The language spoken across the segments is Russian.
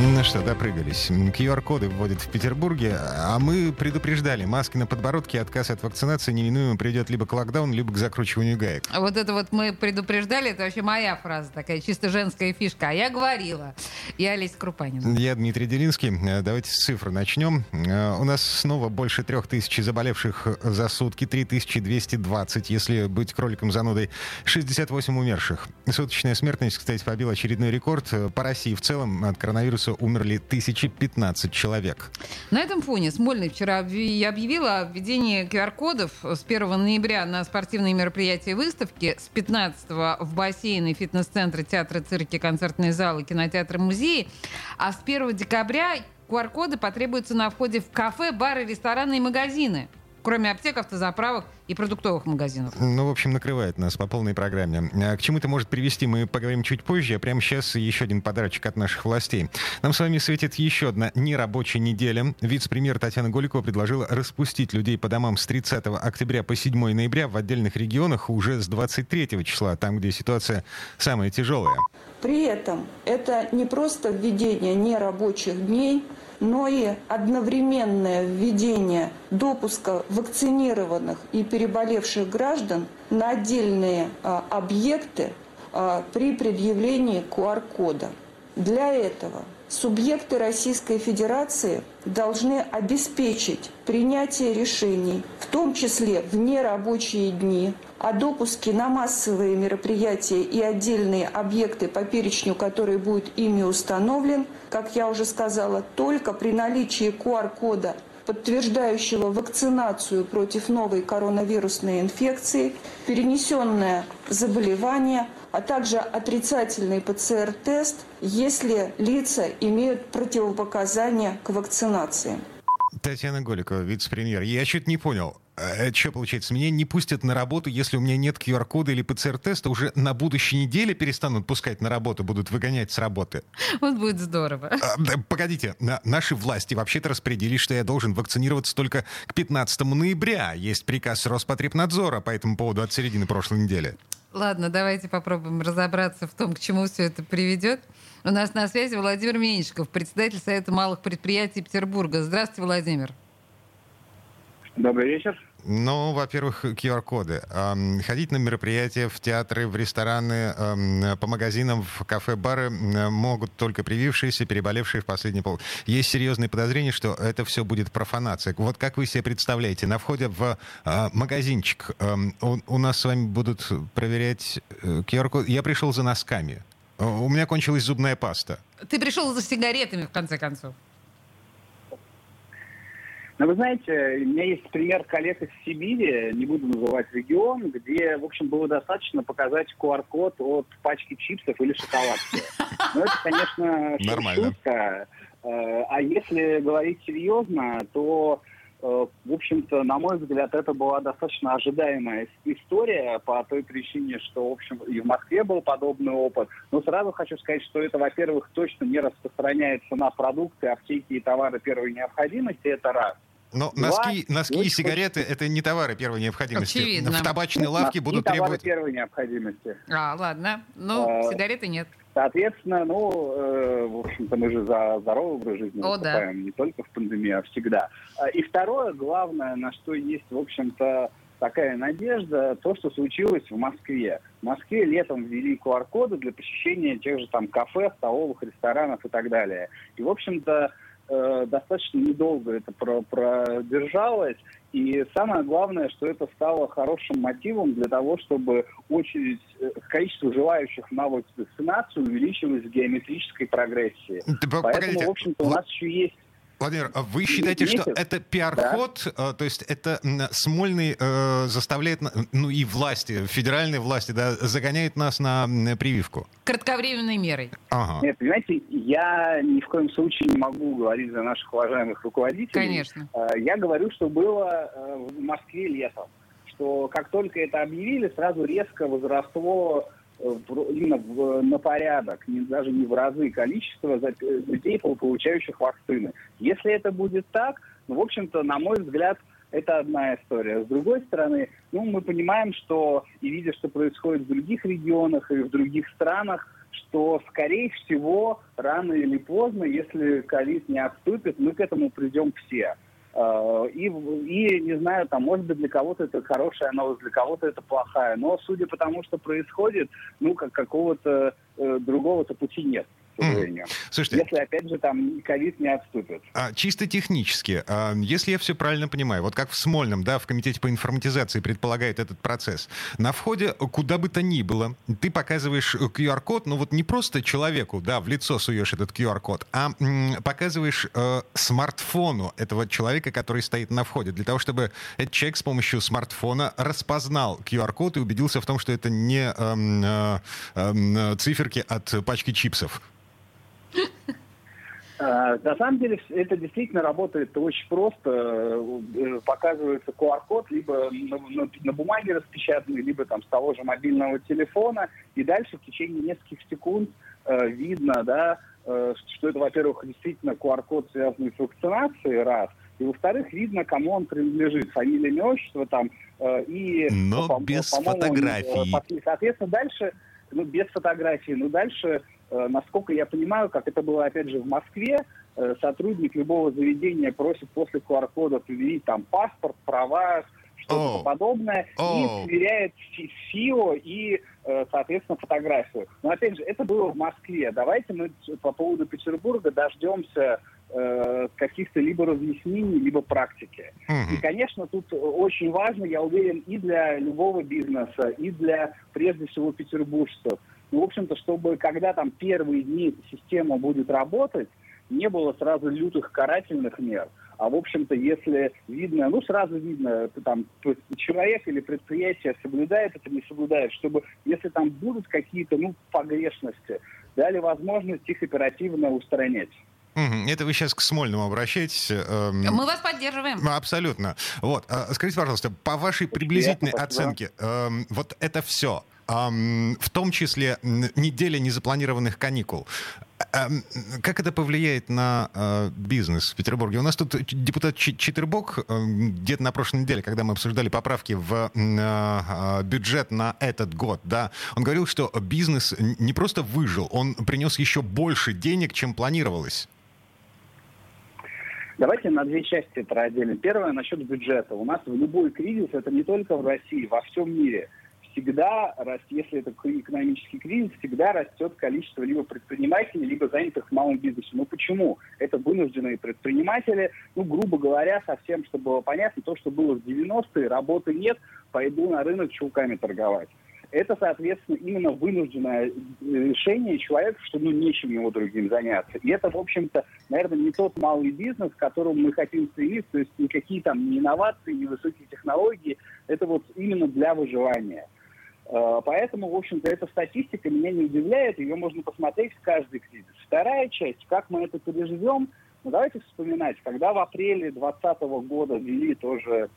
Ну что, допрыгались. QR-коды вводят в Петербурге, а мы предупреждали. Маски на подбородке, отказ от вакцинации неминуемо придет либо к локдауну, либо к закручиванию гаек. А вот это вот мы предупреждали, это вообще моя фраза такая, чисто женская фишка. А я говорила. Я Олеся Крупанина. Я Дмитрий Делинский. Э, Давайте с цифр начнем. Э, У нас снова больше трех тысяч заболевших за сутки, 3220, если быть кроликом занудой, 68 умерших. Суточная смертность, кстати, побила очередной рекорд. Э, По России в целом от коронавируса умерли 1015 человек. На этом фоне Смольный вчера объяви- объявила о введении QR-кодов с 1 ноября на спортивные мероприятия и выставки, с 15 в бассейны, фитнес-центры, театры, цирки, концертные залы, кинотеатры, музеи. А с 1 декабря QR-коды потребуются на входе в кафе, бары, рестораны и магазины. Кроме аптек, автозаправок и продуктовых магазинов. Ну, в общем, накрывает нас по полной программе. А К чему это может привести, мы поговорим чуть позже. А прямо сейчас еще один подарочек от наших властей. Нам с вами светит еще одна нерабочая неделя. Вице-премьер Татьяна Голикова предложила распустить людей по домам с 30 октября по 7 ноября в отдельных регионах уже с 23 числа, там, где ситуация самая тяжелая. При этом это не просто введение нерабочих дней, но и одновременное введение допуска вакцинированных и переболевших граждан на отдельные а, объекты а, при предъявлении QR-кода. Для этого субъекты Российской Федерации должны обеспечить принятие решений, в том числе в нерабочие дни, о допуске на массовые мероприятия и отдельные объекты по перечню, который будет ими установлен, как я уже сказала, только при наличии QR-кода подтверждающего вакцинацию против новой коронавирусной инфекции, перенесенное заболевание, а также отрицательный ПЦР-тест, если лица имеют противопоказания к вакцинации. Татьяна Голикова, вице-премьер. Я чуть не понял. Это что получается? Меня не пустят на работу, если у меня нет QR-кода или ПЦР-теста, уже на будущей неделе перестанут пускать на работу, будут выгонять с работы. Вот будет здорово. А, да, погодите, на- наши власти вообще-то распределили, что я должен вакцинироваться только к 15 ноября. Есть приказ Роспотребнадзора по этому поводу от середины прошлой недели. Ладно, давайте попробуем разобраться в том, к чему все это приведет. У нас на связи Владимир Меньшиков, председатель Совета малых предприятий Петербурга. Здравствуйте, Владимир. Добрый вечер. Ну, во-первых, QR-коды. Ходить на мероприятия, в театры, в рестораны, по магазинам, в кафе, бары могут только привившиеся, переболевшие в последний пол. Есть серьезные подозрения, что это все будет профанация. Вот как вы себе представляете, на входе в а, магазинчик у, нас с вами будут проверять э, QR-код? Я пришел за носками. Э, У меня кончилась зубная паста. Ты пришел за сигаретами, в конце концов. Но вы знаете, у меня есть пример коллег из Сибири, не буду называть регион, где, в общем, было достаточно показать QR-код от пачки чипсов или шоколадки. Но это, конечно, Нормально. шутка. Э, А если говорить серьезно, то, э, в общем-то, на мой взгляд, это была достаточно ожидаемая история по той причине, что, в общем, и в Москве был подобный опыт. Но сразу хочу сказать, что это, во-первых, точно не распространяется на продукты, аптеки и товары первой необходимости, это раз. Но носки, носки и сигареты — это не товары первой необходимости. Очевидно. В табачной лавке будут товары требовать... первой необходимости. А, ладно. Ну, А, сигареты нет. Соответственно, ну, э, в общем-то, мы же за здоровый образ жизни О, да. не только в пандемию, а всегда. А, И второе, главное, на что есть, в общем-то, такая надежда, то, что случилось в Москве. В Москве летом ввели QR-коды для посещения тех же там кафе, столовых, ресторанов и так далее. И, в общем-то, э, достаточно недолго это про- продержалось. И самое главное, что это стало хорошим мотивом для того, чтобы очередь, э, количество желающих на вакцинацию увеличилось в геометрической прогрессии. П- Поэтому, Погодите, в общем-то, у нас еще есть Владимир, а вы считаете, что месяц. это пиар-ход, э, то есть это Смольный э, заставляет, на- ну и власти, федеральные власти, да, загоняют нас на прививку? Кратковременной мерой. Ага. Нет, понимаете, я ни в коем случае не могу говорить за наших уважаемых руководителей. Конечно. Э, Я говорю, что было э, в Москве летом. Что как только это объявили, сразу резко возросло именно в, на порядок, не, даже не в разы количество людей, получающих вакцины. Если это будет так, ну, в общем-то, на мой взгляд, это одна история. С другой стороны, ну, мы понимаем, что и видя, что происходит в других регионах и в других странах, что, скорее всего, рано или поздно, если ковид не отступит, мы к этому придем все. А, и, и, не знаю, там, может быть, для кого-то это хорошая новость, для кого-то это плохая. Но, судя по тому, что происходит, ну, как какого-то э, другого-то пути нет сожалению. Mm. Слушайте, если, опять же, там ковид не отступит. А, чисто технически, а, если я все правильно понимаю, вот как в Смольном, да, в Комитете по информатизации предполагает этот процесс, на входе куда бы то ни было, ты показываешь QR-код, ну вот не просто человеку, да, в лицо суешь этот QR-код, а м, показываешь э, смартфону этого человека, который стоит на входе, для того, чтобы этот человек с помощью смартфона распознал QR-код и убедился в том, что это не э, э, э, циферки от пачки чипсов. А, на самом деле это действительно работает очень просто. Э, показывается QR-код либо на, на, на бумаге распечатанный, либо там с того же мобильного телефона. И дальше в течение нескольких секунд э, видно, да, э, что это, во-первых, действительно QR-код, связанный с вакцинацией, раз. И, во-вторых, видно, кому он принадлежит. Фамилия, имя, отчество там. Э, и, Но по, без по фотографий. Э, соответственно, дальше, ну, без фотографий, ну, дальше Э, насколько я понимаю, как это было, опять же, в Москве, э, сотрудник любого заведения просит после QR-кода предъявить там паспорт, права, что-то oh. подобное, oh. и сверяет ФИО и, э, соответственно, фотографию. Но, опять же, это было в Москве. Давайте мы по поводу Петербурга дождемся каких-то либо разъяснений, либо практики. Mm-hmm. И, конечно, тут очень важно, я уверен, и для любого бизнеса, и для, прежде всего, петербуржцев, ну, в общем-то, чтобы когда там первые дни система будет работать, не было сразу лютых карательных мер. А в общем-то, если видно, ну сразу видно, там человек или предприятие соблюдает это, не соблюдает, чтобы если там будут какие-то ну погрешности, дали возможность их оперативно устранять. Это вы сейчас к Смольному обращаетесь. Эм... Мы вас поддерживаем. Абсолютно. Вот. А, скажите, пожалуйста, по вашей приблизительной оценке, эм, вот это все, в том числе неделя незапланированных каникул. Как это повлияет на э, бизнес в Петербурге? У нас тут депутат Читербок э, где-то на прошлой неделе, когда мы обсуждали поправки в э, бюджет на этот год, да, он говорил, что бизнес не просто выжил, он принес еще больше денег, чем планировалось. Давайте на две части это разделим. Первое насчет бюджета. У нас в любой кризис, это не только в России, во всем мире – всегда, если это экономический кризис, всегда растет количество либо предпринимателей, либо занятых в малом бизнесе. Ну почему? Это вынужденные предприниматели, ну, грубо говоря, совсем, чтобы было понятно, то, что было в 90-е, работы нет, пойду на рынок чулками торговать. Это, соответственно, именно вынужденное решение человека, что ну нечем ему другим заняться. И это, в общем-то, наверное, не тот малый бизнес, к которому мы хотим стремиться, то есть никакие там не инновации, не высокие технологии, это вот именно для выживания. Э, поэтому, в общем-то, эта статистика меня не удивляет, ее можно посмотреть в каждый кризис. Вторая часть, как мы это переживем, ну, давайте вспоминать, когда в апреле 2020 года ввели тоже э,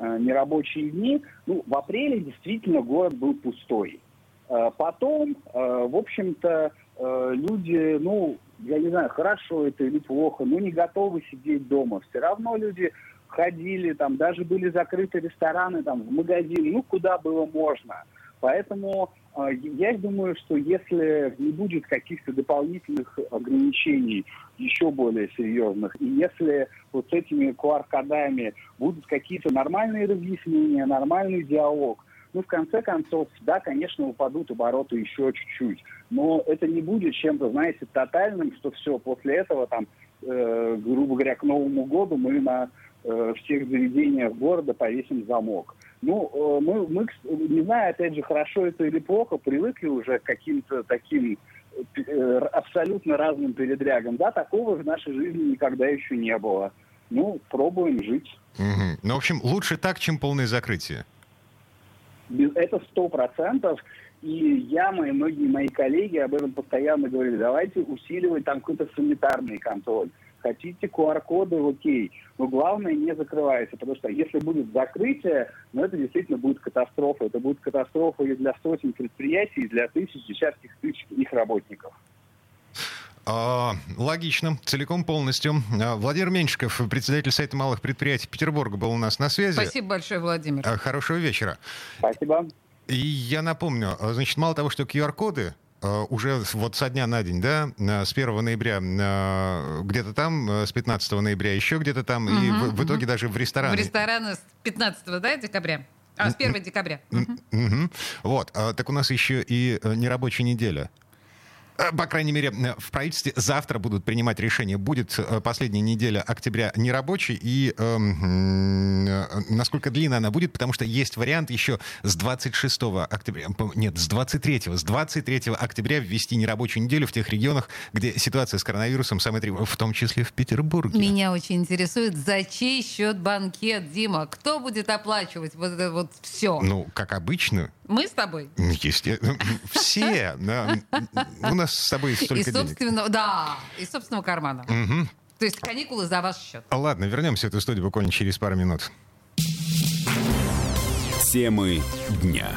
нерабочие дни, ну, в апреле действительно город был пустой. Э, потом, э, в общем-то, э, люди, ну, я не знаю, хорошо это или плохо, но не готовы сидеть дома. Все равно люди ходили, там даже были закрыты рестораны, там, в магазин, ну, куда было можно – Поэтому э, я думаю, что если не будет каких-то дополнительных ограничений еще более серьезных, и если вот с этими QR-кодами будут какие-то нормальные разъяснения, нормальный диалог, ну, в конце концов, да, конечно, упадут обороты еще чуть-чуть, но это не будет чем-то, знаете, тотальным, что все, после этого, там, э, грубо говоря, к Новому году мы на э, всех заведениях города повесим замок. Ну, э, мы, мы, не знаю, опять же, хорошо это или плохо, привыкли уже к каким-то таким э, абсолютно разным передрягам. Да, такого в нашей жизни никогда еще не было. Ну, пробуем жить. Угу. Ну, в общем, лучше так, чем полное закрытие. Это сто процентов. И я, мои, многие мои коллеги об этом постоянно говорили. Давайте усиливать там какой-то санитарный контроль. Хотите QR-коды, окей. Но главное, не закрывайте, потому что если будет закрытие, ну это действительно будет катастрофа. Это будет катастрофа и для сотен предприятий, и для тысяч, десятков тысяч их работников. А, логично, целиком полностью. А, Владимир Меньшиков, председатель сайта малых предприятий Петербурга, был у нас на связи. Спасибо большое, Владимир. А, Хорошего вечера. Спасибо. И я напомню, значит, мало того, что QR-коды уже вот со дня на день, да, а, с 1 ноября а, где-то там, с 15 ноября еще где-то там, и Мгм, в, в итоге даже в В рестораны. рестораны с 15 да, декабря? А, с 1 декабря. Мгм. Вот, а, так у нас еще и э, нерабочая неделя. Э, По крайней мере, э, в правительстве завтра будут принимать решение, будет э, последняя неделя октября нерабочей, и эм, э, насколько длинная она будет, потому что есть вариант еще с 26 октября, нет, с 23, с 23 октября ввести нерабочую неделю в тех регионах, где ситуация с коронавирусом самая тревожная, в том числе в Петербурге. Меня очень интересует, за чей счет банкет, Дима? Кто будет оплачивать вот это вот все? Ну, как обычно, Мы с тобой? естественно, все. У нас с тобой Из столько денег. собственного, да, из собственного кармана. Мгм. То есть каникулы за ваш счет. Ладно, вернемся в эту студию буквально через пару минут. Темы дня.